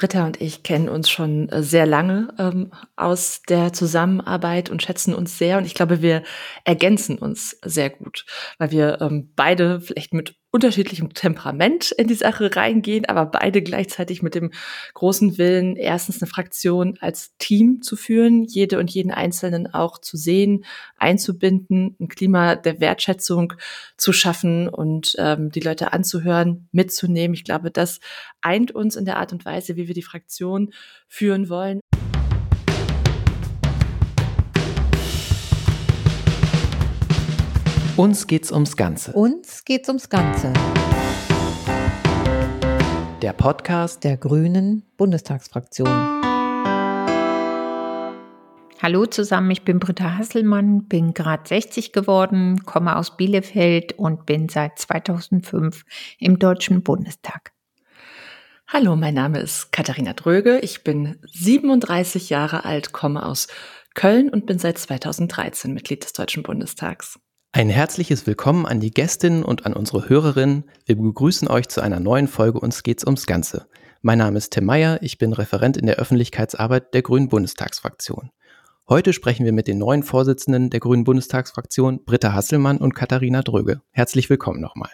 Britta und ich kennen uns schon äh, sehr lange ähm, aus der Zusammenarbeit und schätzen uns sehr. Und ich glaube, wir ergänzen uns sehr gut, weil wir ähm, beide vielleicht mit unterschiedlichem Temperament in die Sache reingehen, aber beide gleichzeitig mit dem großen Willen, erstens eine Fraktion als Team zu führen, jede und jeden Einzelnen auch zu sehen, einzubinden, ein Klima der Wertschätzung zu schaffen und ähm, die Leute anzuhören, mitzunehmen. Ich glaube, das eint uns in der Art und Weise, wie wir die Fraktion führen wollen. Uns geht's ums Ganze. Uns geht's ums Ganze. Der Podcast der Grünen Bundestagsfraktion. Hallo zusammen, ich bin Britta Hasselmann, bin gerade 60 geworden, komme aus Bielefeld und bin seit 2005 im Deutschen Bundestag. Hallo, mein Name ist Katharina Dröge. Ich bin 37 Jahre alt, komme aus Köln und bin seit 2013 Mitglied des Deutschen Bundestags. Ein herzliches Willkommen an die Gästinnen und an unsere Hörerinnen. Wir begrüßen euch zu einer neuen Folge Uns geht's ums Ganze. Mein Name ist Tim Meyer, ich bin Referent in der Öffentlichkeitsarbeit der Grünen Bundestagsfraktion. Heute sprechen wir mit den neuen Vorsitzenden der Grünen Bundestagsfraktion, Britta Hasselmann und Katharina Dröge. Herzlich willkommen nochmal.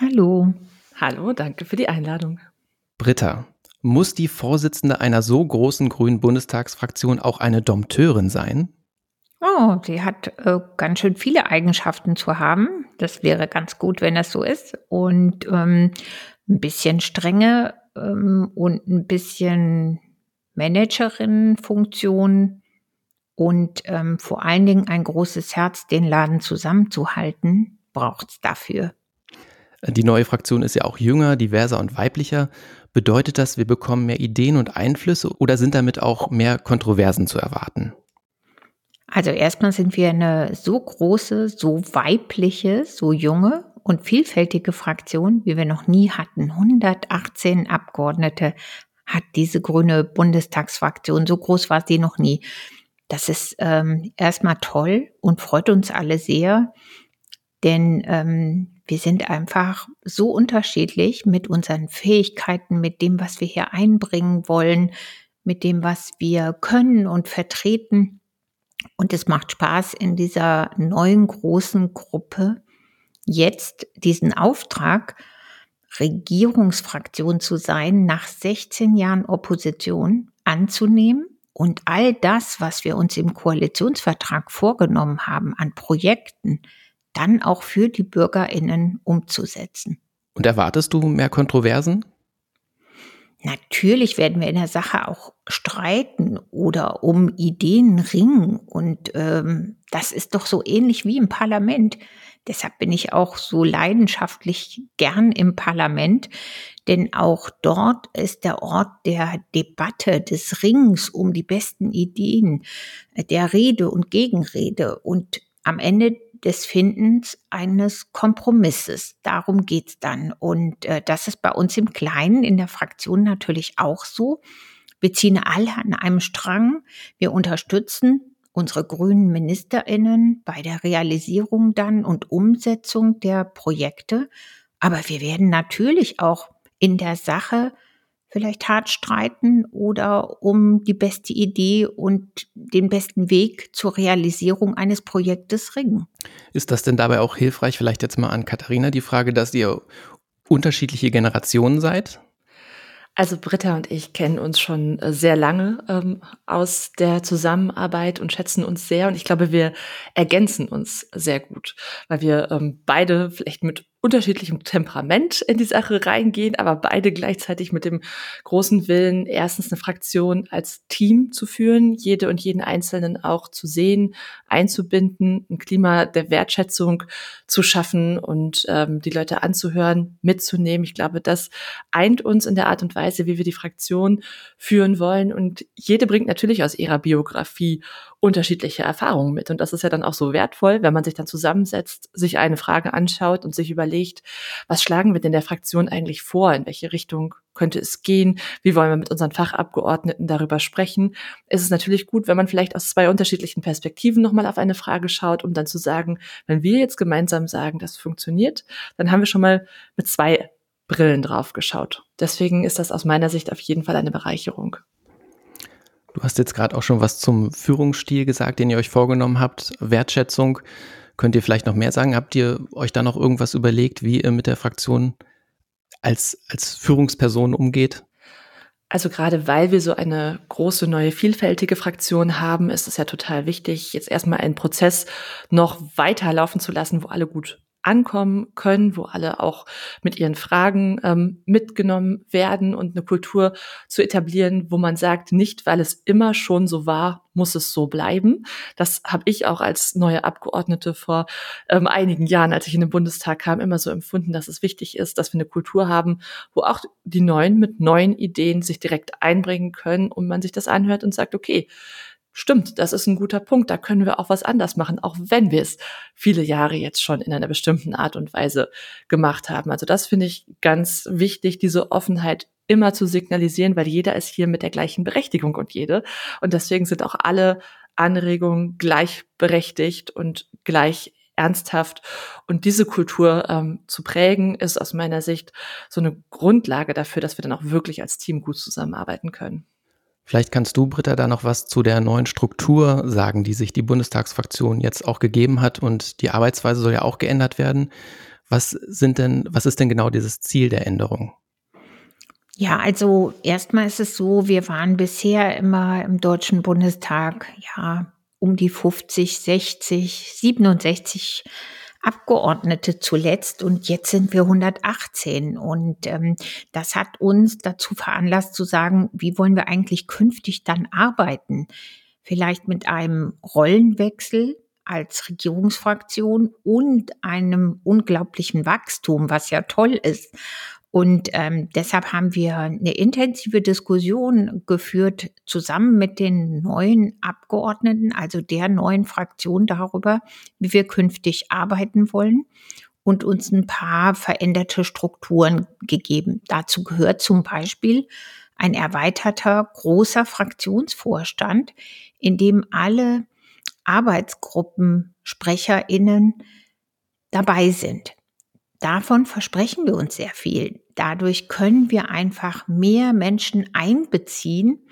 Hallo. Hallo, danke für die Einladung. Britta, muss die Vorsitzende einer so großen Grünen Bundestagsfraktion auch eine Dompteurin sein? Oh, sie hat äh, ganz schön viele Eigenschaften zu haben. Das wäre ganz gut, wenn das so ist. Und ähm, ein bisschen Strenge ähm, und ein bisschen Managerin-Funktion und ähm, vor allen Dingen ein großes Herz, den Laden zusammenzuhalten, braucht es dafür. Die neue Fraktion ist ja auch jünger, diverser und weiblicher. Bedeutet das, wir bekommen mehr Ideen und Einflüsse oder sind damit auch mehr Kontroversen zu erwarten? Also erstmal sind wir eine so große, so weibliche, so junge und vielfältige Fraktion, wie wir noch nie hatten. 118 Abgeordnete hat diese grüne Bundestagsfraktion. So groß war sie noch nie. Das ist ähm, erstmal toll und freut uns alle sehr, denn ähm, wir sind einfach so unterschiedlich mit unseren Fähigkeiten, mit dem, was wir hier einbringen wollen, mit dem, was wir können und vertreten. Und es macht Spaß in dieser neuen großen Gruppe jetzt diesen Auftrag, Regierungsfraktion zu sein, nach 16 Jahren Opposition anzunehmen und all das, was wir uns im Koalitionsvertrag vorgenommen haben an Projekten, dann auch für die Bürgerinnen umzusetzen. Und erwartest du mehr Kontroversen? Natürlich werden wir in der Sache auch streiten oder um Ideen ringen. Und ähm, das ist doch so ähnlich wie im Parlament. Deshalb bin ich auch so leidenschaftlich gern im Parlament, denn auch dort ist der Ort der Debatte, des Rings um die besten Ideen, der Rede und Gegenrede. Und am Ende des Findens eines Kompromisses. Darum geht's dann. Und äh, das ist bei uns im Kleinen in der Fraktion natürlich auch so. Wir ziehen alle an einem Strang. Wir unterstützen unsere grünen Ministerinnen bei der Realisierung dann und Umsetzung der Projekte. Aber wir werden natürlich auch in der Sache vielleicht hart streiten oder um die beste Idee und den besten Weg zur Realisierung eines Projektes ringen. Ist das denn dabei auch hilfreich, vielleicht jetzt mal an Katharina die Frage, dass ihr unterschiedliche Generationen seid? Also Britta und ich kennen uns schon äh, sehr lange ähm, aus der Zusammenarbeit und schätzen uns sehr. Und ich glaube, wir ergänzen uns sehr gut, weil wir ähm, beide vielleicht mit unterschiedlichem Temperament in die Sache reingehen, aber beide gleichzeitig mit dem großen Willen, erstens eine Fraktion als Team zu führen, jede und jeden Einzelnen auch zu sehen, einzubinden, ein Klima der Wertschätzung zu schaffen und ähm, die Leute anzuhören, mitzunehmen. Ich glaube, das eint uns in der Art und Weise, wie wir die Fraktion führen wollen. Und jede bringt natürlich aus ihrer Biografie unterschiedliche Erfahrungen mit. Und das ist ja dann auch so wertvoll, wenn man sich dann zusammensetzt, sich eine Frage anschaut und sich überlegt, was schlagen wir denn der Fraktion eigentlich vor? In welche Richtung könnte es gehen? Wie wollen wir mit unseren Fachabgeordneten darüber sprechen? Es ist natürlich gut, wenn man vielleicht aus zwei unterschiedlichen Perspektiven nochmal auf eine Frage schaut, um dann zu sagen, wenn wir jetzt gemeinsam sagen, das funktioniert, dann haben wir schon mal mit zwei Brillen drauf geschaut. Deswegen ist das aus meiner Sicht auf jeden Fall eine Bereicherung. Du hast jetzt gerade auch schon was zum Führungsstil gesagt, den ihr euch vorgenommen habt. Wertschätzung. Könnt ihr vielleicht noch mehr sagen? Habt ihr euch da noch irgendwas überlegt, wie ihr mit der Fraktion als, als Führungsperson umgeht? Also gerade weil wir so eine große, neue, vielfältige Fraktion haben, ist es ja total wichtig, jetzt erstmal einen Prozess noch weiterlaufen zu lassen, wo alle gut ankommen können, wo alle auch mit ihren Fragen ähm, mitgenommen werden und eine Kultur zu etablieren, wo man sagt, nicht weil es immer schon so war, muss es so bleiben. Das habe ich auch als neue Abgeordnete vor ähm, einigen Jahren, als ich in den Bundestag kam, immer so empfunden, dass es wichtig ist, dass wir eine Kultur haben, wo auch die Neuen mit neuen Ideen sich direkt einbringen können und man sich das anhört und sagt, okay, stimmt, das ist ein guter Punkt, da können wir auch was anders machen, auch wenn wir es viele Jahre jetzt schon in einer bestimmten Art und Weise gemacht haben. Also das finde ich ganz wichtig, diese Offenheit immer zu signalisieren, weil jeder ist hier mit der gleichen Berechtigung und jede. Und deswegen sind auch alle Anregungen gleichberechtigt und gleich ernsthaft. Und diese Kultur ähm, zu prägen, ist aus meiner Sicht so eine Grundlage dafür, dass wir dann auch wirklich als Team gut zusammenarbeiten können. Vielleicht kannst du, Britta, da noch was zu der neuen Struktur sagen, die sich die Bundestagsfraktion jetzt auch gegeben hat und die Arbeitsweise soll ja auch geändert werden. Was sind denn, was ist denn genau dieses Ziel der Änderung? Ja, also erstmal ist es so, wir waren bisher immer im Deutschen Bundestag, ja, um die 50, 60, 67 Abgeordnete zuletzt und jetzt sind wir 118. Und ähm, das hat uns dazu veranlasst zu sagen, wie wollen wir eigentlich künftig dann arbeiten? Vielleicht mit einem Rollenwechsel als Regierungsfraktion und einem unglaublichen Wachstum, was ja toll ist. Und ähm, deshalb haben wir eine intensive Diskussion geführt, zusammen mit den neuen Abgeordneten, also der neuen Fraktion darüber, wie wir künftig arbeiten wollen und uns ein paar veränderte Strukturen gegeben. Dazu gehört zum Beispiel ein erweiterter großer Fraktionsvorstand, in dem alle Arbeitsgruppensprecherinnen dabei sind. Davon versprechen wir uns sehr viel. Dadurch können wir einfach mehr Menschen einbeziehen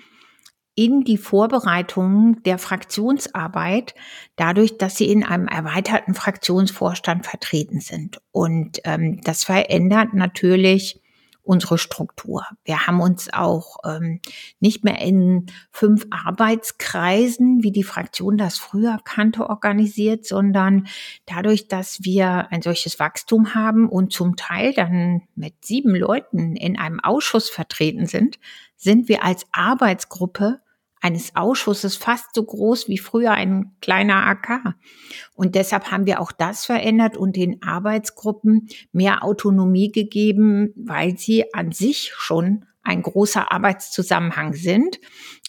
in die Vorbereitungen der Fraktionsarbeit, dadurch, dass sie in einem erweiterten Fraktionsvorstand vertreten sind. Und ähm, das verändert natürlich unsere Struktur. Wir haben uns auch ähm, nicht mehr in fünf Arbeitskreisen, wie die Fraktion das früher kannte, organisiert, sondern dadurch, dass wir ein solches Wachstum haben und zum Teil dann mit sieben Leuten in einem Ausschuss vertreten sind, sind wir als Arbeitsgruppe eines Ausschusses fast so groß wie früher ein kleiner AK. Und deshalb haben wir auch das verändert und den Arbeitsgruppen mehr Autonomie gegeben, weil sie an sich schon ein großer Arbeitszusammenhang sind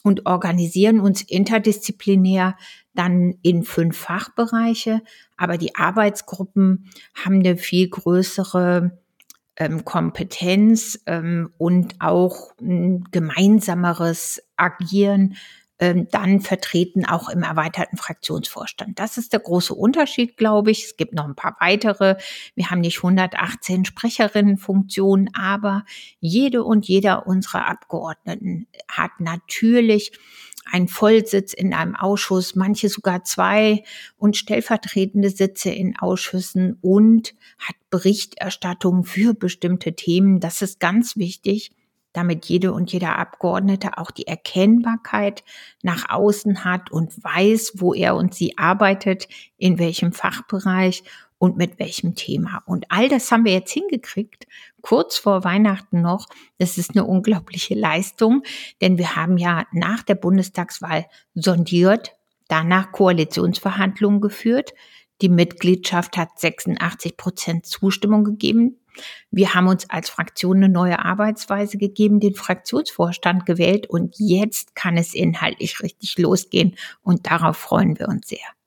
und organisieren uns interdisziplinär dann in fünf Fachbereiche. Aber die Arbeitsgruppen haben eine viel größere ähm, Kompetenz ähm, und auch ein gemeinsameres Agieren ähm, dann vertreten, auch im erweiterten Fraktionsvorstand. Das ist der große Unterschied, glaube ich. Es gibt noch ein paar weitere. Wir haben nicht 118 Sprecherinnenfunktionen, aber jede und jeder unserer Abgeordneten hat natürlich ein Vollsitz in einem Ausschuss, manche sogar zwei und stellvertretende Sitze in Ausschüssen und hat Berichterstattung für bestimmte Themen. Das ist ganz wichtig, damit jede und jeder Abgeordnete auch die Erkennbarkeit nach außen hat und weiß, wo er und sie arbeitet, in welchem Fachbereich und mit welchem Thema. Und all das haben wir jetzt hingekriegt, kurz vor Weihnachten noch. Das ist eine unglaubliche Leistung, denn wir haben ja nach der Bundestagswahl sondiert, danach Koalitionsverhandlungen geführt. Die Mitgliedschaft hat 86 Prozent Zustimmung gegeben. Wir haben uns als Fraktion eine neue Arbeitsweise gegeben, den Fraktionsvorstand gewählt und jetzt kann es inhaltlich richtig losgehen und darauf freuen wir uns sehr.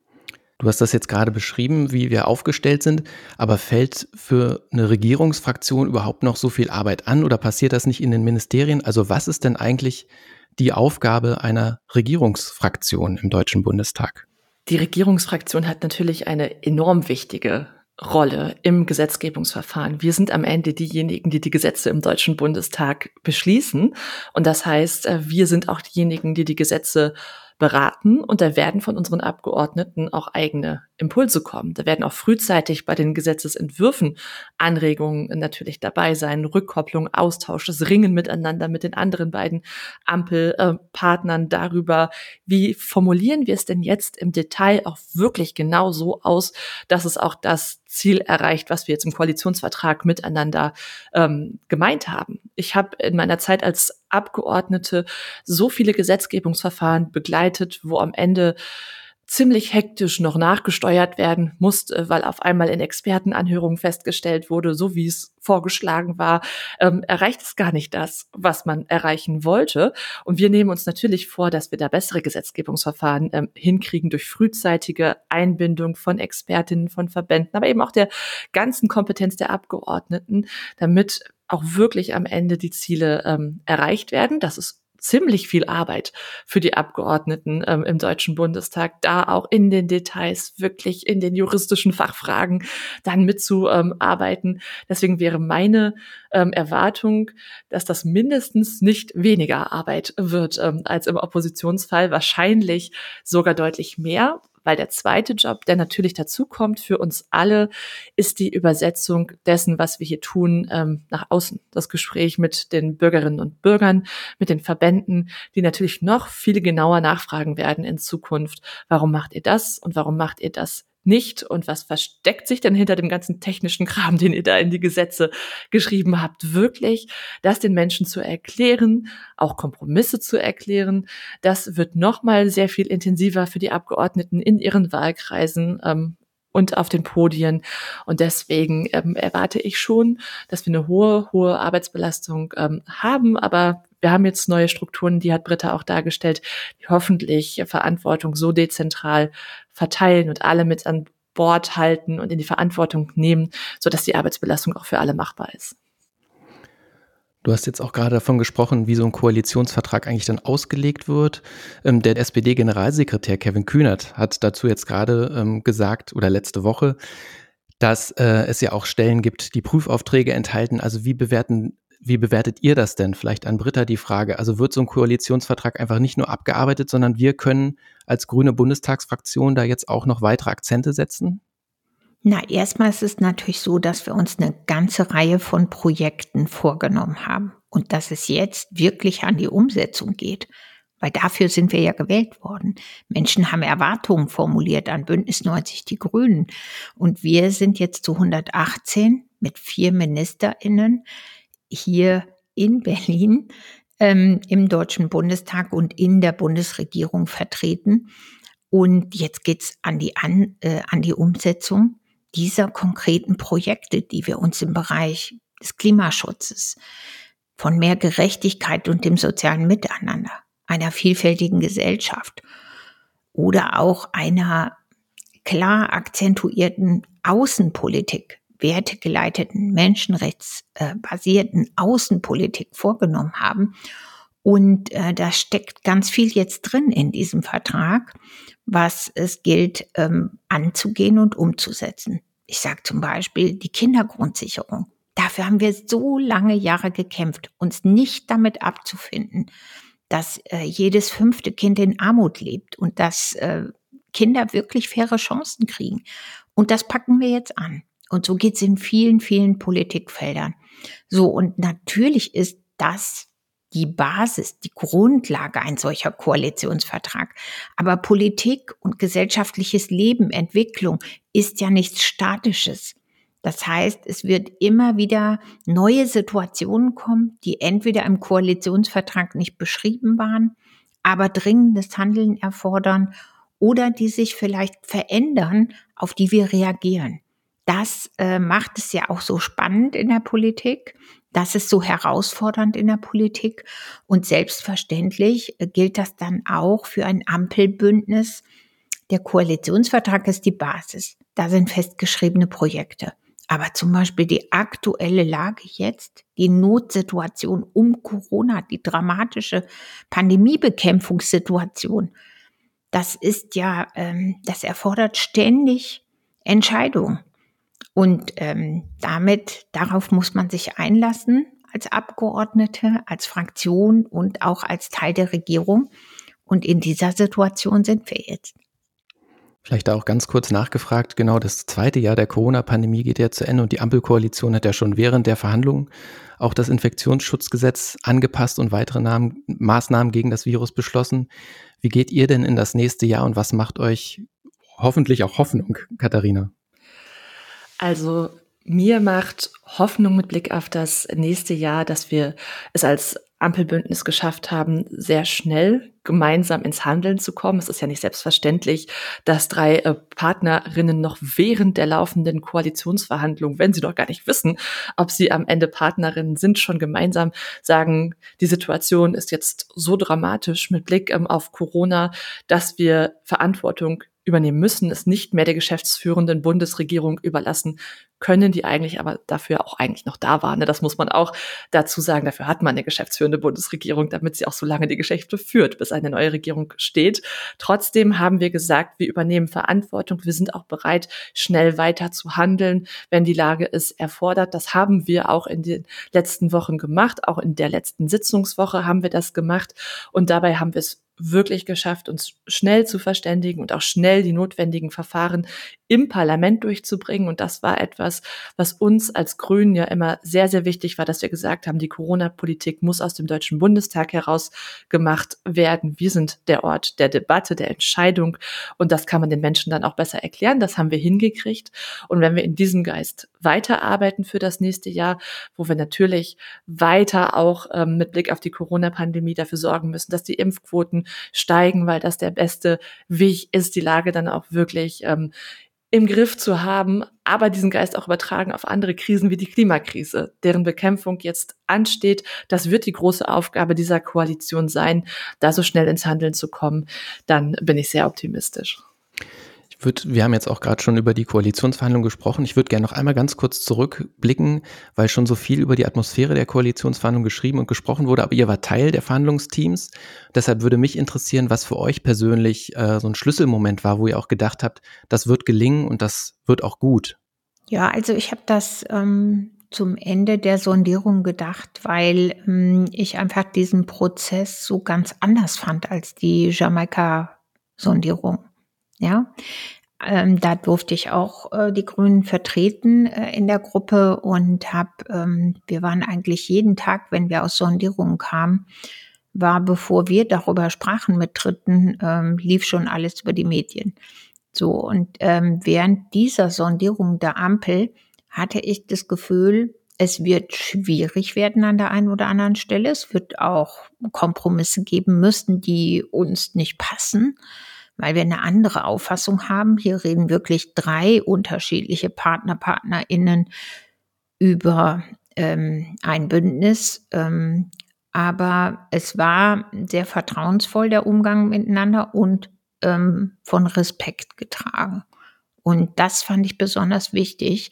Du hast das jetzt gerade beschrieben, wie wir aufgestellt sind, aber fällt für eine Regierungsfraktion überhaupt noch so viel Arbeit an oder passiert das nicht in den Ministerien? Also was ist denn eigentlich die Aufgabe einer Regierungsfraktion im Deutschen Bundestag? Die Regierungsfraktion hat natürlich eine enorm wichtige Rolle im Gesetzgebungsverfahren. Wir sind am Ende diejenigen, die die Gesetze im Deutschen Bundestag beschließen. Und das heißt, äh, wir sind auch diejenigen, die die Gesetze beraten und da werden von unseren Abgeordneten auch eigene Impulse kommen. Da werden auch frühzeitig bei den Gesetzesentwürfen Anregungen natürlich dabei sein, Rückkopplung, Austausch, das Ringen miteinander mit den anderen beiden Ampelpartnern darüber, wie formulieren wir es denn jetzt im Detail auch wirklich genau so aus, dass es auch das Ziel erreicht, was wir jetzt im Koalitionsvertrag miteinander ähm, gemeint haben. Ich habe in meiner Zeit als Abgeordnete so viele Gesetzgebungsverfahren begleitet, wo am Ende ziemlich hektisch noch nachgesteuert werden musste, weil auf einmal in Expertenanhörungen festgestellt wurde, so wie es vorgeschlagen war, ähm, erreicht es gar nicht das, was man erreichen wollte. Und wir nehmen uns natürlich vor, dass wir da bessere Gesetzgebungsverfahren ähm, hinkriegen durch frühzeitige Einbindung von Expertinnen, von Verbänden, aber eben auch der ganzen Kompetenz der Abgeordneten, damit auch wirklich am Ende die Ziele ähm, erreicht werden. Das ist ziemlich viel Arbeit für die Abgeordneten ähm, im Deutschen Bundestag, da auch in den Details, wirklich in den juristischen Fachfragen dann mitzuarbeiten. Ähm, Deswegen wäre meine ähm, Erwartung, dass das mindestens nicht weniger Arbeit wird ähm, als im Oppositionsfall, wahrscheinlich sogar deutlich mehr weil der zweite Job, der natürlich dazukommt für uns alle, ist die Übersetzung dessen, was wir hier tun, ähm, nach außen. Das Gespräch mit den Bürgerinnen und Bürgern, mit den Verbänden, die natürlich noch viel genauer nachfragen werden in Zukunft. Warum macht ihr das und warum macht ihr das nicht und was versteckt sich denn hinter dem ganzen technischen Kram, den ihr da in die Gesetze geschrieben habt, wirklich, das den Menschen zu erklären, auch Kompromisse zu erklären, das wird nochmal sehr viel intensiver für die Abgeordneten in ihren Wahlkreisen ähm, und auf den Podien. Und deswegen ähm, erwarte ich schon, dass wir eine hohe, hohe Arbeitsbelastung ähm, haben. Aber wir haben jetzt neue Strukturen, die hat Britta auch dargestellt, die hoffentlich Verantwortung so dezentral verteilen und alle mit an Bord halten und in die Verantwortung nehmen, sodass die Arbeitsbelastung auch für alle machbar ist. Du hast jetzt auch gerade davon gesprochen, wie so ein Koalitionsvertrag eigentlich dann ausgelegt wird. Ähm, der SPD-Generalsekretär Kevin Kühnert hat dazu jetzt gerade ähm, gesagt oder letzte Woche, dass äh, es ja auch Stellen gibt, die Prüfaufträge enthalten. Also wie bewerten wie bewertet ihr das denn? Vielleicht an Britta die Frage. Also wird so ein Koalitionsvertrag einfach nicht nur abgearbeitet, sondern wir können als grüne Bundestagsfraktion da jetzt auch noch weitere Akzente setzen? Na, erstmal ist es natürlich so, dass wir uns eine ganze Reihe von Projekten vorgenommen haben und dass es jetzt wirklich an die Umsetzung geht. Weil dafür sind wir ja gewählt worden. Menschen haben Erwartungen formuliert an Bündnis 90 Die Grünen. Und wir sind jetzt zu 118 mit vier MinisterInnen hier in Berlin ähm, im Deutschen Bundestag und in der Bundesregierung vertreten. Und jetzt geht's an an, äh, an die Umsetzung dieser konkreten Projekte, die wir uns im Bereich des Klimaschutzes, von mehr Gerechtigkeit und dem sozialen Miteinander, einer vielfältigen Gesellschaft oder auch einer klar akzentuierten Außenpolitik wertegeleiteten, menschenrechtsbasierten Außenpolitik vorgenommen haben. Und äh, da steckt ganz viel jetzt drin in diesem Vertrag, was es gilt ähm, anzugehen und umzusetzen. Ich sage zum Beispiel die Kindergrundsicherung. Dafür haben wir so lange Jahre gekämpft, uns nicht damit abzufinden, dass äh, jedes fünfte Kind in Armut lebt und dass äh, Kinder wirklich faire Chancen kriegen. Und das packen wir jetzt an. Und so geht's in vielen, vielen Politikfeldern. So, und natürlich ist das die Basis, die Grundlage ein solcher Koalitionsvertrag. Aber Politik und gesellschaftliches Leben, Entwicklung ist ja nichts Statisches. Das heißt, es wird immer wieder neue Situationen kommen, die entweder im Koalitionsvertrag nicht beschrieben waren, aber dringendes Handeln erfordern oder die sich vielleicht verändern, auf die wir reagieren das äh, macht es ja auch so spannend in der Politik. Das ist so herausfordernd in der Politik. Und selbstverständlich äh, gilt das dann auch für ein Ampelbündnis. Der Koalitionsvertrag ist die Basis. Da sind festgeschriebene Projekte. Aber zum Beispiel die aktuelle Lage jetzt, die Notsituation um Corona, die dramatische Pandemiebekämpfungssituation, das ist ja, ähm, das erfordert ständig Entscheidungen. Und ähm, damit, darauf muss man sich einlassen als Abgeordnete, als Fraktion und auch als Teil der Regierung. Und in dieser Situation sind wir jetzt. Vielleicht auch ganz kurz nachgefragt, genau das zweite Jahr der Corona-Pandemie geht ja zu Ende und die Ampelkoalition hat ja schon während der Verhandlungen auch das Infektionsschutzgesetz angepasst und weitere Namen, Maßnahmen gegen das Virus beschlossen. Wie geht ihr denn in das nächste Jahr und was macht euch hoffentlich auch Hoffnung, Katharina? Also mir macht Hoffnung mit Blick auf das nächste Jahr, dass wir es als Ampelbündnis geschafft haben, sehr schnell gemeinsam ins Handeln zu kommen. Es ist ja nicht selbstverständlich, dass drei äh, Partnerinnen noch während der laufenden Koalitionsverhandlungen, wenn sie noch gar nicht wissen, ob sie am Ende Partnerinnen sind, schon gemeinsam sagen, die Situation ist jetzt so dramatisch mit Blick ähm, auf Corona, dass wir Verantwortung übernehmen müssen, es nicht mehr der geschäftsführenden Bundesregierung überlassen können, die eigentlich aber dafür auch eigentlich noch da war. Ne? Das muss man auch dazu sagen. Dafür hat man eine geschäftsführende Bundesregierung, damit sie auch so lange die Geschäfte führt, bis eine neue Regierung steht. Trotzdem haben wir gesagt, wir übernehmen Verantwortung. Wir sind auch bereit, schnell weiter zu handeln, wenn die Lage es erfordert. Das haben wir auch in den letzten Wochen gemacht. Auch in der letzten Sitzungswoche haben wir das gemacht. Und dabei haben wir es wirklich geschafft, uns schnell zu verständigen und auch schnell die notwendigen Verfahren im Parlament durchzubringen. Und das war etwas, was uns als Grünen ja immer sehr, sehr wichtig war, dass wir gesagt haben, die Corona-Politik muss aus dem Deutschen Bundestag heraus gemacht werden. Wir sind der Ort der Debatte, der Entscheidung. Und das kann man den Menschen dann auch besser erklären. Das haben wir hingekriegt. Und wenn wir in diesem Geist weiterarbeiten für das nächste Jahr, wo wir natürlich weiter auch ähm, mit Blick auf die Corona-Pandemie dafür sorgen müssen, dass die Impfquoten steigen, weil das der beste Weg ist, die Lage dann auch wirklich ähm, im Griff zu haben, aber diesen Geist auch übertragen auf andere Krisen wie die Klimakrise, deren Bekämpfung jetzt ansteht. Das wird die große Aufgabe dieser Koalition sein, da so schnell ins Handeln zu kommen. Dann bin ich sehr optimistisch würd, wir haben jetzt auch gerade schon über die Koalitionsverhandlungen gesprochen. Ich würde gerne noch einmal ganz kurz zurückblicken, weil schon so viel über die Atmosphäre der Koalitionsverhandlungen geschrieben und gesprochen wurde, aber ihr war Teil der Verhandlungsteams. Deshalb würde mich interessieren, was für euch persönlich äh, so ein Schlüsselmoment war, wo ihr auch gedacht habt, das wird gelingen und das wird auch gut. Ja, also ich habe das ähm, zum Ende der Sondierung gedacht, weil ähm, ich einfach diesen Prozess so ganz anders fand als die Jamaika-Sondierung. Ja, ähm, da durfte ich auch äh, die Grünen vertreten äh, in der Gruppe und hab, ähm, wir waren eigentlich jeden Tag, wenn wir aus Sondierungen kamen, war, bevor wir darüber sprachen mit Dritten, ähm, lief schon alles über die Medien. So, und ähm, während dieser Sondierung der Ampel hatte ich das Gefühl, es wird schwierig werden an der einen oder anderen Stelle. Es wird auch Kompromisse geben müssen, die uns nicht passen weil wir eine andere Auffassung haben. Hier reden wirklich drei unterschiedliche Partner, PartnerInnen über ähm, ein Bündnis. Ähm, aber es war sehr vertrauensvoll der Umgang miteinander und ähm, von Respekt getragen. Und das fand ich besonders wichtig,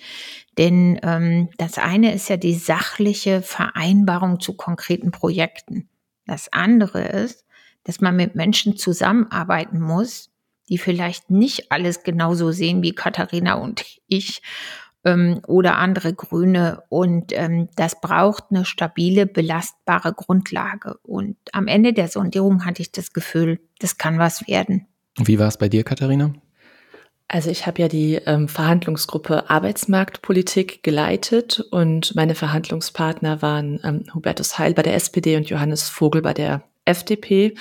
denn ähm, das eine ist ja die sachliche Vereinbarung zu konkreten Projekten. Das andere ist, dass man mit Menschen zusammenarbeiten muss, die vielleicht nicht alles genauso sehen wie Katharina und ich ähm, oder andere Grüne. Und ähm, das braucht eine stabile, belastbare Grundlage. Und am Ende der Sondierung hatte ich das Gefühl, das kann was werden. Wie war es bei dir, Katharina? Also ich habe ja die ähm, Verhandlungsgruppe Arbeitsmarktpolitik geleitet und meine Verhandlungspartner waren ähm, Hubertus Heil bei der SPD und Johannes Vogel bei der FDP.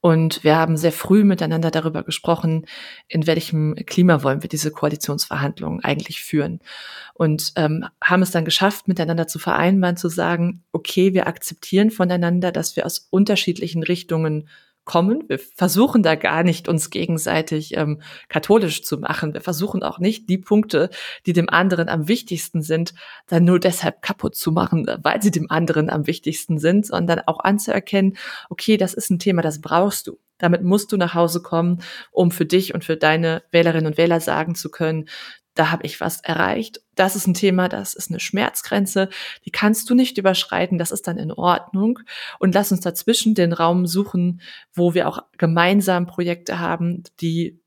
Und wir haben sehr früh miteinander darüber gesprochen, in welchem Klima wollen wir diese Koalitionsverhandlungen eigentlich führen. Und ähm, haben es dann geschafft, miteinander zu vereinbaren, zu sagen, okay, wir akzeptieren voneinander, dass wir aus unterschiedlichen Richtungen kommen. Wir versuchen da gar nicht, uns gegenseitig ähm, katholisch zu machen. Wir versuchen auch nicht, die Punkte, die dem anderen am wichtigsten sind, dann nur deshalb kaputt zu machen, weil sie dem anderen am wichtigsten sind, sondern auch anzuerkennen, okay, das ist ein Thema, das brauchst du. Damit musst du nach Hause kommen, um für dich und für deine Wählerinnen und Wähler sagen zu können, da habe ich was erreicht. Das ist ein Thema, das ist eine Schmerzgrenze, die kannst du nicht überschreiten, das ist dann in Ordnung. Und lass uns dazwischen den Raum suchen, wo wir auch gemeinsam Projekte haben, die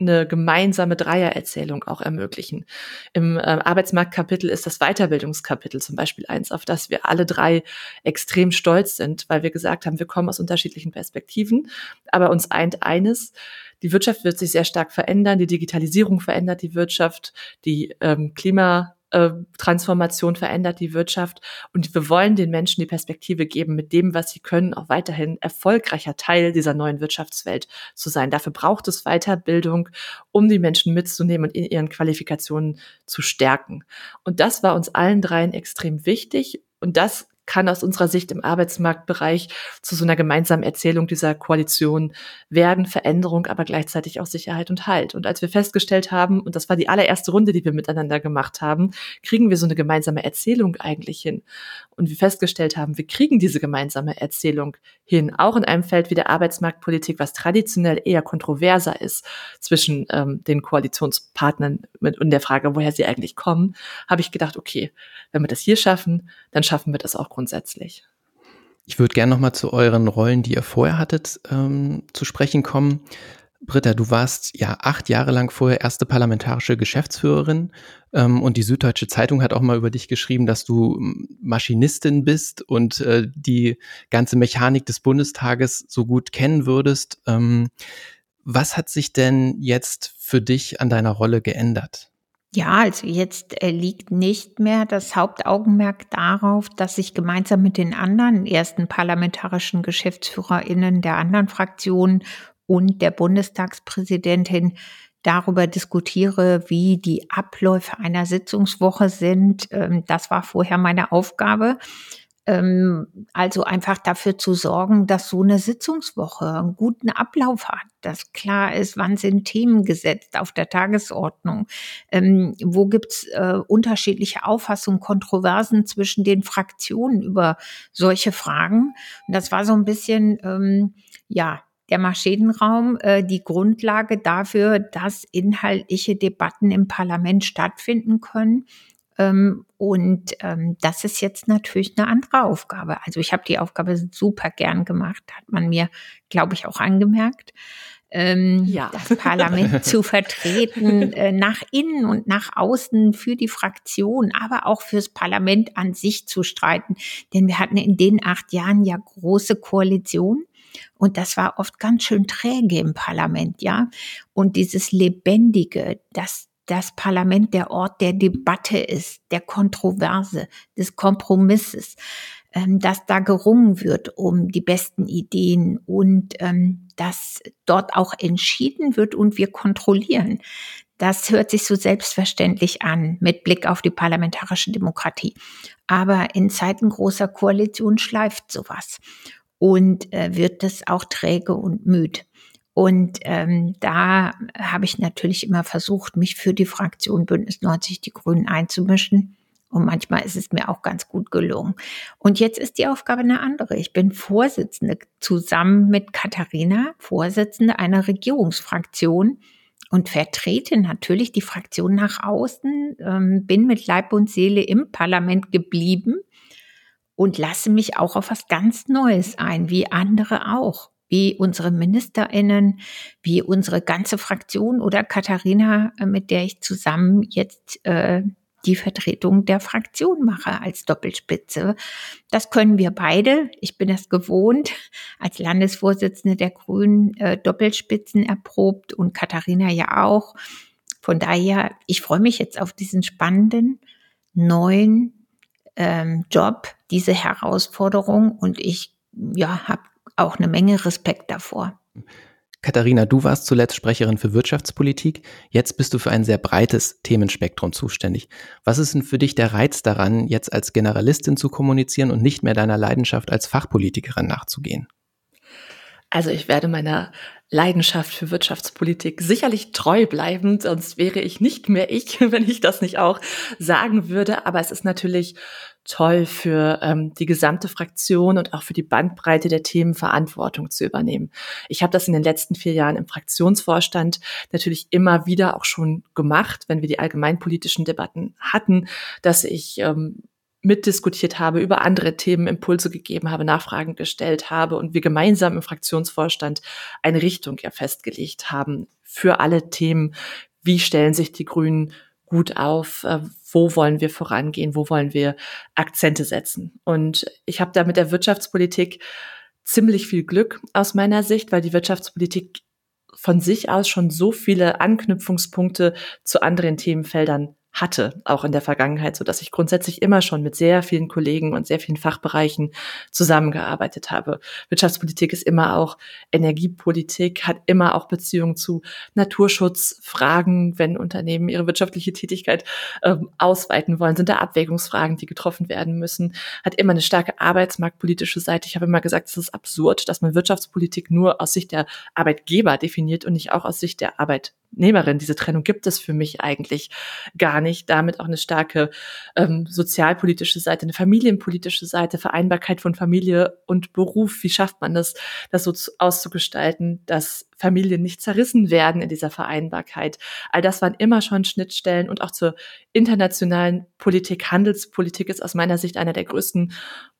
eine gemeinsame Dreiererzählung auch ermöglichen. Im äh, Arbeitsmarktkapitel ist das Weiterbildungskapitel zum Beispiel eins, auf das wir alle drei extrem stolz sind, weil wir gesagt haben, wir kommen aus unterschiedlichen Perspektiven, aber uns eint eines, die Wirtschaft wird sich sehr stark verändern, die Digitalisierung verändert die Wirtschaft, die ähm, Klima äh, Transformation verändert die Wirtschaft und wir wollen den Menschen die Perspektive geben, mit dem, was sie können, auch weiterhin erfolgreicher Teil dieser neuen Wirtschaftswelt zu sein. Dafür braucht es Weiterbildung, um die Menschen mitzunehmen und in ihren Qualifikationen zu stärken. Und das war uns allen dreien extrem wichtig. Und das kann aus unserer Sicht im Arbeitsmarktbereich zu so einer gemeinsamen Erzählung dieser Koalition werden, Veränderung, aber gleichzeitig auch Sicherheit und Halt. Und als wir festgestellt haben, und das war die allererste Runde, die wir miteinander gemacht haben, kriegen wir so eine gemeinsame Erzählung eigentlich hin. Und wir festgestellt haben, wir kriegen diese gemeinsame Erzählung hin, auch in einem Feld wie der Arbeitsmarktpolitik, was traditionell eher kontroverser ist zwischen ähm, den Koalitionspartnern mit, und der Frage, woher sie eigentlich kommen, habe ich gedacht, okay, wenn wir das hier schaffen, dann schaffen wir das auch grundsätzlich. Ich würde gerne nochmal zu euren Rollen, die ihr vorher hattet, ähm, zu sprechen kommen. Britta, du warst ja acht Jahre lang vorher erste parlamentarische Geschäftsführerin ähm, und die Süddeutsche Zeitung hat auch mal über dich geschrieben, dass du Maschinistin bist und äh, die ganze Mechanik des Bundestages so gut kennen würdest. Ähm, was hat sich denn jetzt für dich an deiner Rolle geändert? Ja, also jetzt äh, liegt nicht mehr das Hauptaugenmerk darauf, dass ich gemeinsam mit den anderen ersten parlamentarischen Geschäftsführerinnen der anderen Fraktionen und der Bundestagspräsidentin darüber diskutiere, wie die Abläufe einer Sitzungswoche sind. Ähm, das war vorher meine Aufgabe. Ähm, also einfach dafür zu sorgen, dass so eine Sitzungswoche einen guten Ablauf hat, dass klar ist, wann sind Themen gesetzt auf der Tagesordnung, ähm, wo gibt's äh, unterschiedliche Auffassungen, Kontroversen zwischen den Fraktionen über solche Fragen. Und das war so ein bisschen, ähm, ja, der Maschinenraum äh, die Grundlage dafür, dass inhaltliche Debatten im Parlament stattfinden können und ähm, das ist jetzt natürlich eine andere Aufgabe. Also ich habe die Aufgabe super gern gemacht, hat man mir, glaube ich, auch angemerkt. Ähm, ja. das Parlament zu vertreten, äh, nach innen und nach außen für die Fraktion, aber auch fürs Parlament an sich zu streiten. Denn wir hatten in den acht Jahren ja große Koalitionen. Und das war oft ganz schön träge im Parlament, ja. Und dieses Lebendige, das das Parlament der Ort der Debatte ist, der Kontroverse, des Kompromisses, ähm, dass da gerungen wird um die besten Ideen und ähm, dass dort auch entschieden wird und wir kontrollieren. Das hört sich so selbstverständlich an mit Blick auf die parlamentarische Demokratie. Aber in Zeiten großer Koalition schleift sowas und äh, wird es auch träge und müd. Und ähm, da habe ich natürlich immer versucht, mich für die Fraktion Bündnis 90 Die Grünen einzumischen. Und manchmal ist es mir auch ganz gut gelungen. Und jetzt ist die Aufgabe eine andere. Ich bin Vorsitzende zusammen mit Katharina, Vorsitzende einer Regierungsfraktion und vertrete natürlich die Fraktion nach außen, ähm, bin mit Leib und Seele im Parlament geblieben und lasse mich auch auf was ganz Neues ein, wie andere auch wie unsere Ministerinnen, wie unsere ganze Fraktion oder Katharina, äh, mit der ich zusammen jetzt äh, die Vertretung der Fraktion mache als Doppelspitze. Das können wir beide. Ich bin es gewohnt, als Landesvorsitzende der Grünen äh, Doppelspitzen erprobt und Katharina ja auch. Von daher, ich freue mich jetzt auf diesen spannenden neuen ähm, Job, diese Herausforderung und ich ja, habe auch eine Menge Respekt davor. Katharina, du warst zuletzt Sprecherin für Wirtschaftspolitik. Jetzt bist du für ein sehr breites Themenspektrum zuständig. Was ist denn für dich der Reiz daran, jetzt als Generalistin zu kommunizieren und nicht mehr deiner Leidenschaft als Fachpolitikerin nachzugehen? Also ich werde meiner Leidenschaft für Wirtschaftspolitik sicherlich treu bleiben, sonst wäre ich nicht mehr ich, wenn ich das nicht auch sagen würde. Aber es ist natürlich toll für ähm, die gesamte Fraktion und auch für die Bandbreite der Themen Verantwortung zu übernehmen. Ich habe das in den letzten vier Jahren im Fraktionsvorstand natürlich immer wieder auch schon gemacht, wenn wir die allgemeinpolitischen Debatten hatten, dass ich ähm, mitdiskutiert habe, über andere Themen Impulse gegeben habe, Nachfragen gestellt habe und wir gemeinsam im Fraktionsvorstand eine Richtung ja festgelegt haben für alle Themen. Wie stellen sich die Grünen gut auf? Äh, wo wollen wir vorangehen? Wo wollen wir Akzente setzen? Und ich habe da mit der Wirtschaftspolitik ziemlich viel Glück aus meiner Sicht, weil die Wirtschaftspolitik von sich aus schon so viele Anknüpfungspunkte zu anderen Themenfeldern hatte, auch in der Vergangenheit, so dass ich grundsätzlich immer schon mit sehr vielen Kollegen und sehr vielen Fachbereichen zusammengearbeitet habe. Wirtschaftspolitik ist immer auch Energiepolitik, hat immer auch Beziehungen zu Naturschutzfragen, wenn Unternehmen ihre wirtschaftliche Tätigkeit ähm, ausweiten wollen, sind da Abwägungsfragen, die getroffen werden müssen, hat immer eine starke arbeitsmarktpolitische Seite. Ich habe immer gesagt, es ist absurd, dass man Wirtschaftspolitik nur aus Sicht der Arbeitgeber definiert und nicht auch aus Sicht der Arbeitnehmerin. Diese Trennung gibt es für mich eigentlich gar nicht. Damit auch eine starke ähm, sozialpolitische Seite, eine familienpolitische Seite, Vereinbarkeit von Familie und Beruf. Wie schafft man das, das so auszugestalten, dass Familien nicht zerrissen werden in dieser Vereinbarkeit? All das waren immer schon Schnittstellen und auch zur internationalen Politik. Handelspolitik ist aus meiner Sicht einer der größten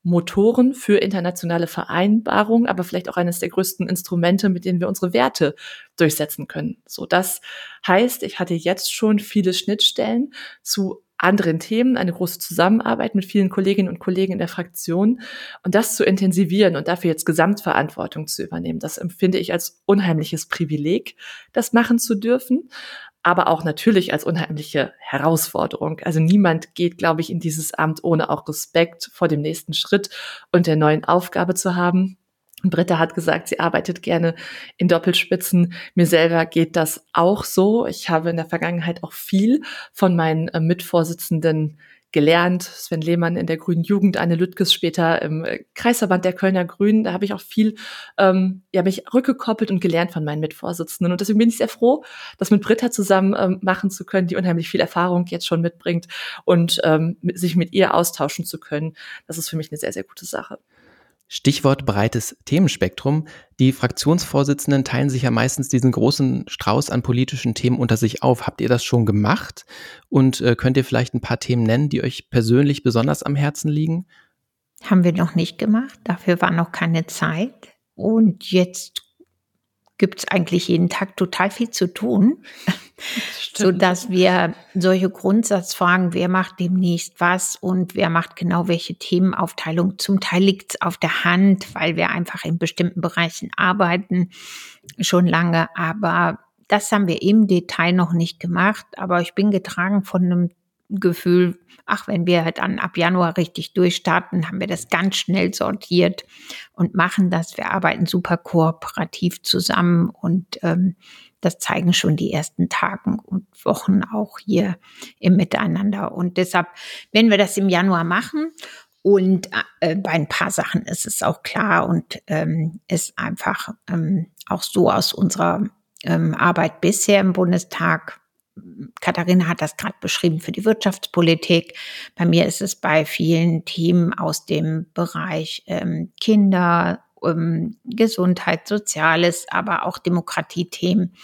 Motoren für internationale Vereinbarungen, aber vielleicht auch eines der größten Instrumente, mit denen wir unsere Werte durchsetzen können. So, das heißt, ich hatte jetzt schon viele Schnittstellen zu anderen Themen, eine große Zusammenarbeit mit vielen Kolleginnen und Kollegen in der Fraktion und das zu intensivieren und dafür jetzt Gesamtverantwortung zu übernehmen. Das empfinde ich als unheimliches Privileg, das machen zu dürfen aber auch natürlich als unheimliche Herausforderung. Also niemand geht, glaube ich, in dieses Amt ohne auch Respekt vor dem nächsten Schritt und der neuen Aufgabe zu haben. Britta hat gesagt, sie arbeitet gerne in Doppelspitzen. Mir selber geht das auch so. Ich habe in der Vergangenheit auch viel von meinen äh, Mitvorsitzenden gelernt. Sven Lehmann in der Grünen Jugend, Anne Lüttges später im äh, Kreisverband der Kölner Grünen. Da habe ich auch viel, ähm, ja, mich rückgekoppelt und gelernt von meinen Mitvorsitzenden. Und deswegen bin ich sehr froh, das mit Britta zusammen ähm, machen zu können, die unheimlich viel Erfahrung jetzt schon mitbringt und ähm, sich mit ihr austauschen zu können. Das ist für mich eine sehr, sehr gute Sache. Stichwort breites Themenspektrum. Die Fraktionsvorsitzenden teilen sich ja meistens diesen großen Strauß an politischen Themen unter sich auf. Habt ihr das schon gemacht? Und äh, könnt ihr vielleicht ein paar Themen nennen, die euch persönlich besonders am Herzen liegen? Haben wir noch nicht gemacht. Dafür war noch keine Zeit. Und jetzt gibt es eigentlich jeden Tag total viel zu tun, so dass wir solche Grundsatzfragen, wer macht demnächst was und wer macht genau welche Themenaufteilung, zum Teil liegt es auf der Hand, weil wir einfach in bestimmten Bereichen arbeiten, schon lange, aber das haben wir im Detail noch nicht gemacht, aber ich bin getragen von einem Gefühl, ach, wenn wir dann ab Januar richtig durchstarten, haben wir das ganz schnell sortiert und machen das. Wir arbeiten super kooperativ zusammen und ähm, das zeigen schon die ersten Tagen und Wochen auch hier im Miteinander. Und deshalb, wenn wir das im Januar machen und äh, bei ein paar Sachen ist es auch klar und ähm, ist einfach ähm, auch so aus unserer ähm, Arbeit bisher im Bundestag Katharina hat das gerade beschrieben für die Wirtschaftspolitik. Bei mir ist es bei vielen Themen aus dem Bereich ähm, Kinder, ähm, Gesundheit, Soziales, aber auch Demokratiethemen.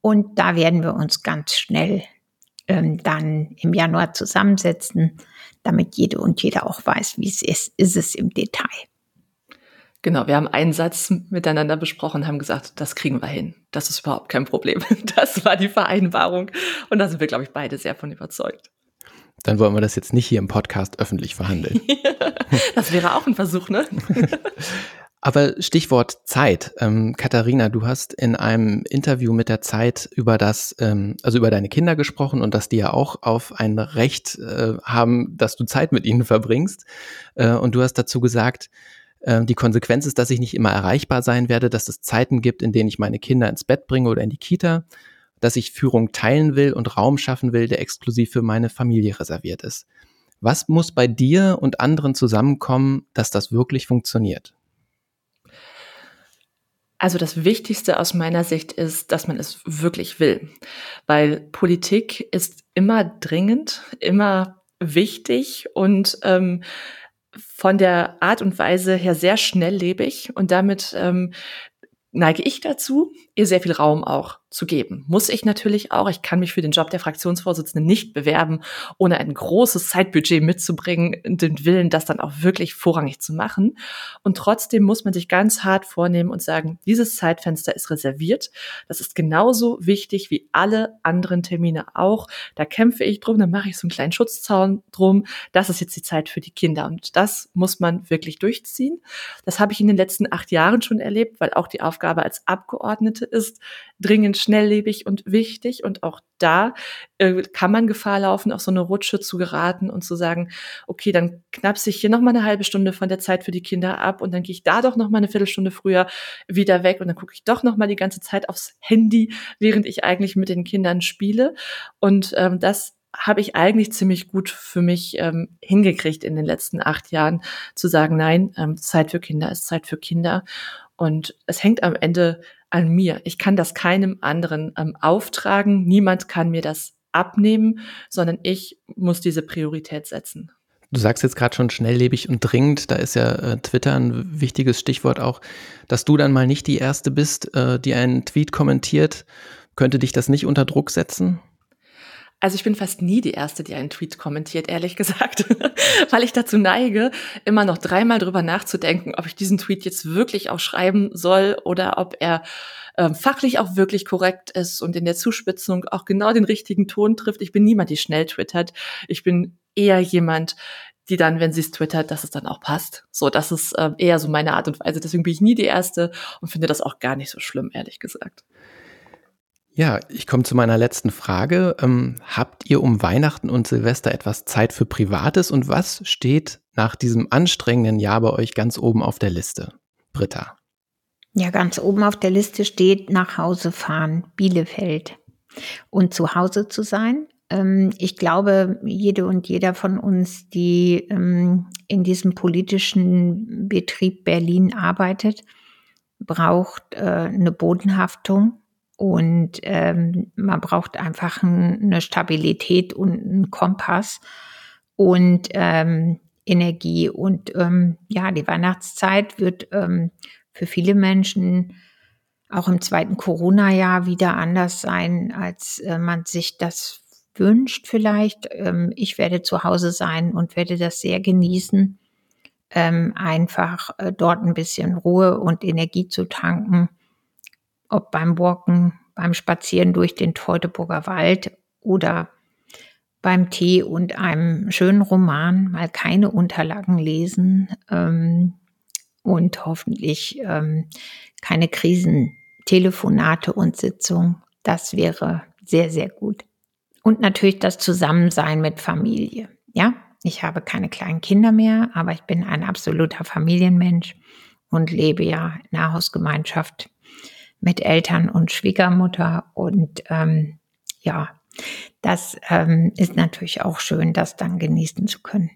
Und da werden wir uns ganz schnell ähm, dann im Januar zusammensetzen, damit jede und jeder auch weiß, wie es ist, ist es im Detail. Genau, wir haben einen Satz miteinander besprochen, haben gesagt, das kriegen wir hin. Das ist überhaupt kein Problem. Das war die Vereinbarung. Und da sind wir, glaube ich, beide sehr von überzeugt. Dann wollen wir das jetzt nicht hier im Podcast öffentlich verhandeln. das wäre auch ein Versuch, ne? Aber Stichwort Zeit. Ähm, Katharina, du hast in einem Interview mit der Zeit über das, ähm, also über deine Kinder gesprochen und dass die ja auch auf ein Recht äh, haben, dass du Zeit mit ihnen verbringst. Äh, und du hast dazu gesagt, die Konsequenz ist, dass ich nicht immer erreichbar sein werde, dass es Zeiten gibt, in denen ich meine Kinder ins Bett bringe oder in die Kita, dass ich Führung teilen will und Raum schaffen will, der exklusiv für meine Familie reserviert ist. Was muss bei dir und anderen zusammenkommen, dass das wirklich funktioniert? Also das Wichtigste aus meiner Sicht ist, dass man es wirklich will, weil Politik ist immer dringend, immer wichtig und ähm, von der Art und Weise her sehr schnelllebig und damit ähm, neige ich dazu, ihr sehr viel Raum auch zu geben. Muss ich natürlich auch. Ich kann mich für den Job der Fraktionsvorsitzenden nicht bewerben, ohne ein großes Zeitbudget mitzubringen, den Willen, das dann auch wirklich vorrangig zu machen. Und trotzdem muss man sich ganz hart vornehmen und sagen, dieses Zeitfenster ist reserviert. Das ist genauso wichtig wie alle anderen Termine auch. Da kämpfe ich drum, dann mache ich so einen kleinen Schutzzaun drum. Das ist jetzt die Zeit für die Kinder. Und das muss man wirklich durchziehen. Das habe ich in den letzten acht Jahren schon erlebt, weil auch die Aufgabe als Abgeordnete ist, dringend schnelllebig und wichtig. Und auch da äh, kann man Gefahr laufen, auf so eine Rutsche zu geraten und zu sagen, okay, dann knapse ich hier noch mal eine halbe Stunde von der Zeit für die Kinder ab und dann gehe ich da doch noch mal eine Viertelstunde früher wieder weg und dann gucke ich doch noch mal die ganze Zeit aufs Handy, während ich eigentlich mit den Kindern spiele. Und ähm, das habe ich eigentlich ziemlich gut für mich ähm, hingekriegt in den letzten acht Jahren, zu sagen, nein, ähm, Zeit für Kinder ist Zeit für Kinder. Und es hängt am Ende an mir. Ich kann das keinem anderen ähm, auftragen. Niemand kann mir das abnehmen, sondern ich muss diese Priorität setzen. Du sagst jetzt gerade schon schnelllebig und dringend, da ist ja äh, Twitter ein wichtiges Stichwort auch, dass du dann mal nicht die Erste bist, äh, die einen Tweet kommentiert. Könnte dich das nicht unter Druck setzen? Also ich bin fast nie die Erste, die einen Tweet kommentiert, ehrlich gesagt, weil ich dazu neige, immer noch dreimal drüber nachzudenken, ob ich diesen Tweet jetzt wirklich auch schreiben soll oder ob er äh, fachlich auch wirklich korrekt ist und in der Zuspitzung auch genau den richtigen Ton trifft. Ich bin niemand, die schnell twittert. Ich bin eher jemand, die dann, wenn sie es twittert, dass es dann auch passt. So, das ist äh, eher so meine Art und Weise. Deswegen bin ich nie die Erste und finde das auch gar nicht so schlimm, ehrlich gesagt. Ja, ich komme zu meiner letzten Frage. Ähm, habt ihr um Weihnachten und Silvester etwas Zeit für Privates und was steht nach diesem anstrengenden Jahr bei euch ganz oben auf der Liste? Britta. Ja, ganz oben auf der Liste steht nach Hause fahren, Bielefeld. Und zu Hause zu sein. Ähm, ich glaube, jede und jeder von uns, die ähm, in diesem politischen Betrieb Berlin arbeitet, braucht äh, eine Bodenhaftung und ähm, man braucht einfach ein, eine Stabilität und einen Kompass und ähm, Energie. Und ähm, ja, die Weihnachtszeit wird ähm, für viele Menschen auch im zweiten Corona-Jahr wieder anders sein, als äh, man sich das wünscht vielleicht. Ähm, ich werde zu Hause sein und werde das sehr genießen, ähm, einfach äh, dort ein bisschen Ruhe und Energie zu tanken ob beim Walken, beim Spazieren durch den Teutoburger Wald oder beim Tee und einem schönen Roman mal keine Unterlagen lesen ähm, und hoffentlich ähm, keine Krisentelefonate und Sitzung. Das wäre sehr, sehr gut. Und natürlich das Zusammensein mit Familie. Ja, ich habe keine kleinen Kinder mehr, aber ich bin ein absoluter Familienmensch und lebe ja in einer Hausgemeinschaft mit Eltern und Schwiegermutter. Und ähm, ja, das ähm, ist natürlich auch schön, das dann genießen zu können.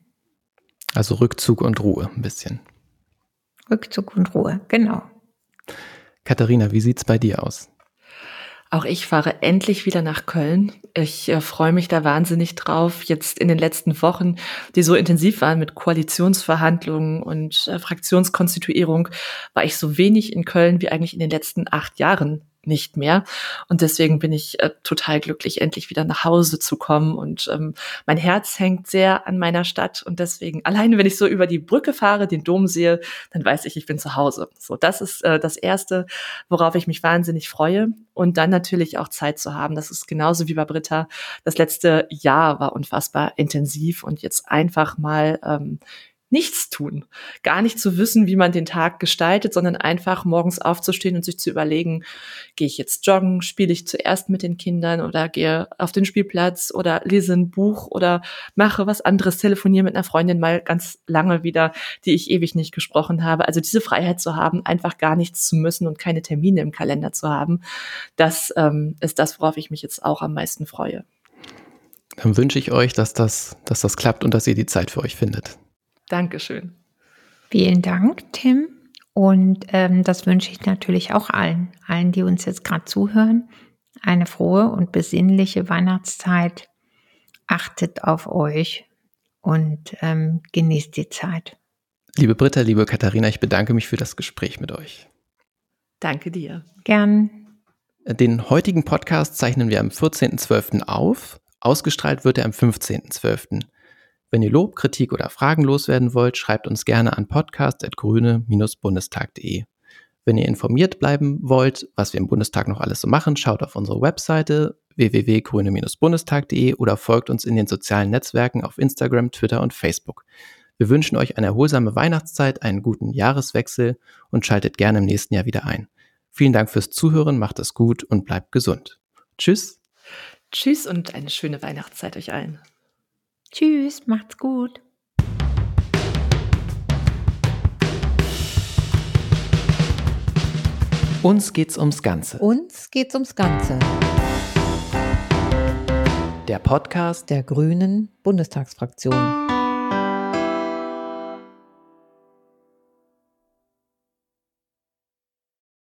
Also Rückzug und Ruhe ein bisschen. Rückzug und Ruhe, genau. Katharina, wie sieht's bei dir aus? Auch ich fahre endlich wieder nach Köln. Ich äh, freue mich da wahnsinnig drauf. Jetzt in den letzten Wochen, die so intensiv waren mit Koalitionsverhandlungen und äh, Fraktionskonstituierung, war ich so wenig in Köln wie eigentlich in den letzten acht Jahren nicht mehr. Und deswegen bin ich äh, total glücklich, endlich wieder nach Hause zu kommen. Und ähm, mein Herz hängt sehr an meiner Stadt. Und deswegen, alleine wenn ich so über die Brücke fahre, den Dom sehe, dann weiß ich, ich bin zu Hause. So, das ist äh, das Erste, worauf ich mich wahnsinnig freue. Und dann natürlich auch Zeit zu haben. Das ist genauso wie bei Britta. Das letzte Jahr war unfassbar intensiv und jetzt einfach mal ähm, nichts tun. Gar nicht zu wissen, wie man den Tag gestaltet, sondern einfach morgens aufzustehen und sich zu überlegen, gehe ich jetzt joggen, spiele ich zuerst mit den Kindern oder gehe auf den Spielplatz oder lese ein Buch oder mache was anderes, telefoniere mit einer Freundin mal ganz lange wieder, die ich ewig nicht gesprochen habe. Also diese Freiheit zu haben, einfach gar nichts zu müssen und keine Termine im Kalender zu haben, das ähm, ist das, worauf ich mich jetzt auch am meisten freue. Dann wünsche ich euch, dass das, dass das klappt und dass ihr die Zeit für euch findet. Dankeschön. Vielen Dank, Tim. Und ähm, das wünsche ich natürlich auch allen, allen, die uns jetzt gerade zuhören. Eine frohe und besinnliche Weihnachtszeit. Achtet auf euch und ähm, genießt die Zeit. Liebe Britta, liebe Katharina, ich bedanke mich für das Gespräch mit euch. Danke dir. Gern. Den heutigen Podcast zeichnen wir am 14.12. auf. Ausgestrahlt wird er am 15.12. Wenn ihr Lob, Kritik oder Fragen loswerden wollt, schreibt uns gerne an podcast.grüne-bundestag.de. Wenn ihr informiert bleiben wollt, was wir im Bundestag noch alles so machen, schaut auf unsere Webseite www.grüne-bundestag.de oder folgt uns in den sozialen Netzwerken auf Instagram, Twitter und Facebook. Wir wünschen euch eine erholsame Weihnachtszeit, einen guten Jahreswechsel und schaltet gerne im nächsten Jahr wieder ein. Vielen Dank fürs Zuhören, macht es gut und bleibt gesund. Tschüss. Tschüss und eine schöne Weihnachtszeit euch allen. Tschüss, macht's gut. Uns geht's ums Ganze. Uns geht's ums Ganze. Der Podcast der Grünen Bundestagsfraktion.